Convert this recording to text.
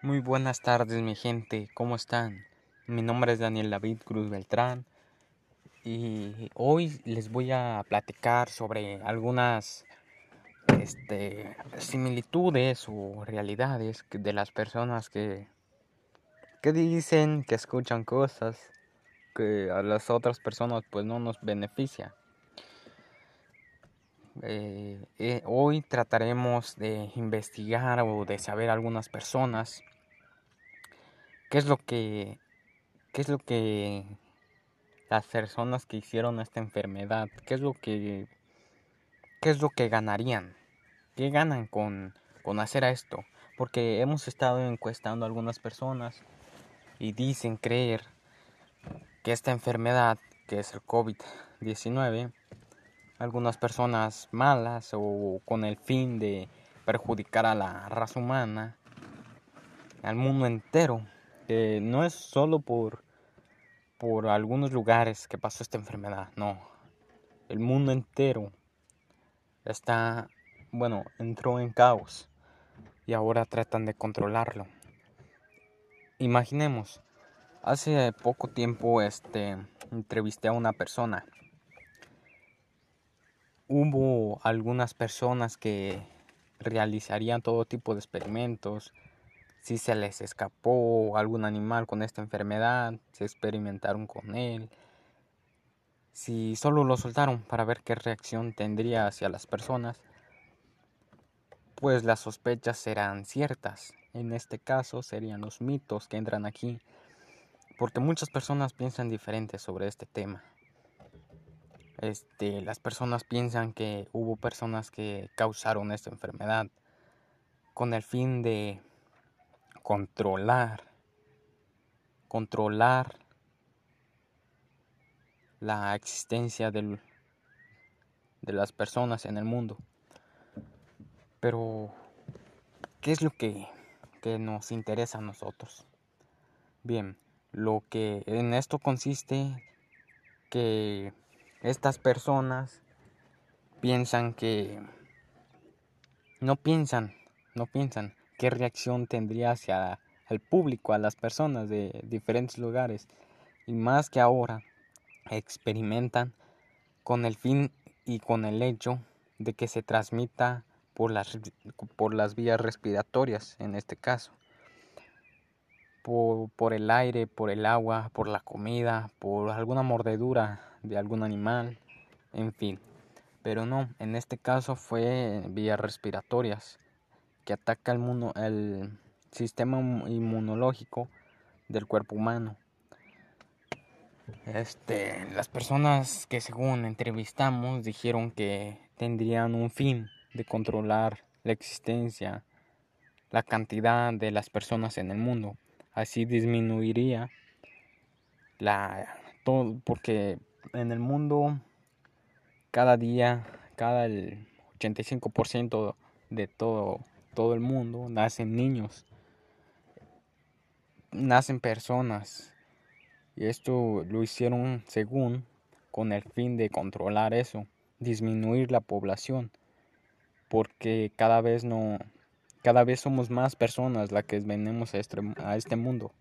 Muy buenas tardes mi gente, ¿cómo están? Mi nombre es Daniel David Cruz Beltrán y hoy les voy a platicar sobre algunas este, similitudes o realidades de las personas que, que dicen que escuchan cosas que a las otras personas pues no nos beneficia. Eh, eh, hoy trataremos de investigar o de saber algunas personas qué es lo que qué es lo que las personas que hicieron esta enfermedad qué es lo que qué es lo que ganarían qué ganan con, con hacer esto. Porque hemos estado encuestando a algunas personas y dicen creer que esta enfermedad que es el COVID-19 algunas personas malas o con el fin de perjudicar a la raza humana, al mundo entero, no es solo por, por algunos lugares que pasó esta enfermedad, no, el mundo entero está, bueno, entró en caos y ahora tratan de controlarlo. Imaginemos, hace poco tiempo este entrevisté a una persona hubo algunas personas que realizarían todo tipo de experimentos. Si se les escapó algún animal con esta enfermedad, se experimentaron con él. Si solo lo soltaron para ver qué reacción tendría hacia las personas, pues las sospechas serán ciertas. En este caso serían los mitos que entran aquí, porque muchas personas piensan diferente sobre este tema. Este, las personas piensan que hubo personas que causaron esta enfermedad con el fin de controlar, controlar la existencia de las personas en el mundo. Pero, ¿qué es lo que, que nos interesa a nosotros? Bien, lo que en esto consiste que estas personas piensan que no piensan, no piensan qué reacción tendría hacia el público, a las personas de diferentes lugares y más que ahora experimentan con el fin y con el hecho de que se transmita por las, por las vías respiratorias en este caso. Por, por, el aire, por el agua, por la comida, por alguna mordedura de algún animal, en fin. Pero no, en este caso fue vías respiratorias que ataca el, el sistema inmunológico del cuerpo humano. Este, las personas que según entrevistamos dijeron que tendrían un fin de controlar la existencia, la cantidad de las personas en el mundo. Así disminuiría la todo porque en el mundo cada día, cada el 85% de todo, todo el mundo nacen niños, nacen personas. Y esto lo hicieron según con el fin de controlar eso, disminuir la población, porque cada vez no, cada vez somos más personas las que venimos a este, a este mundo.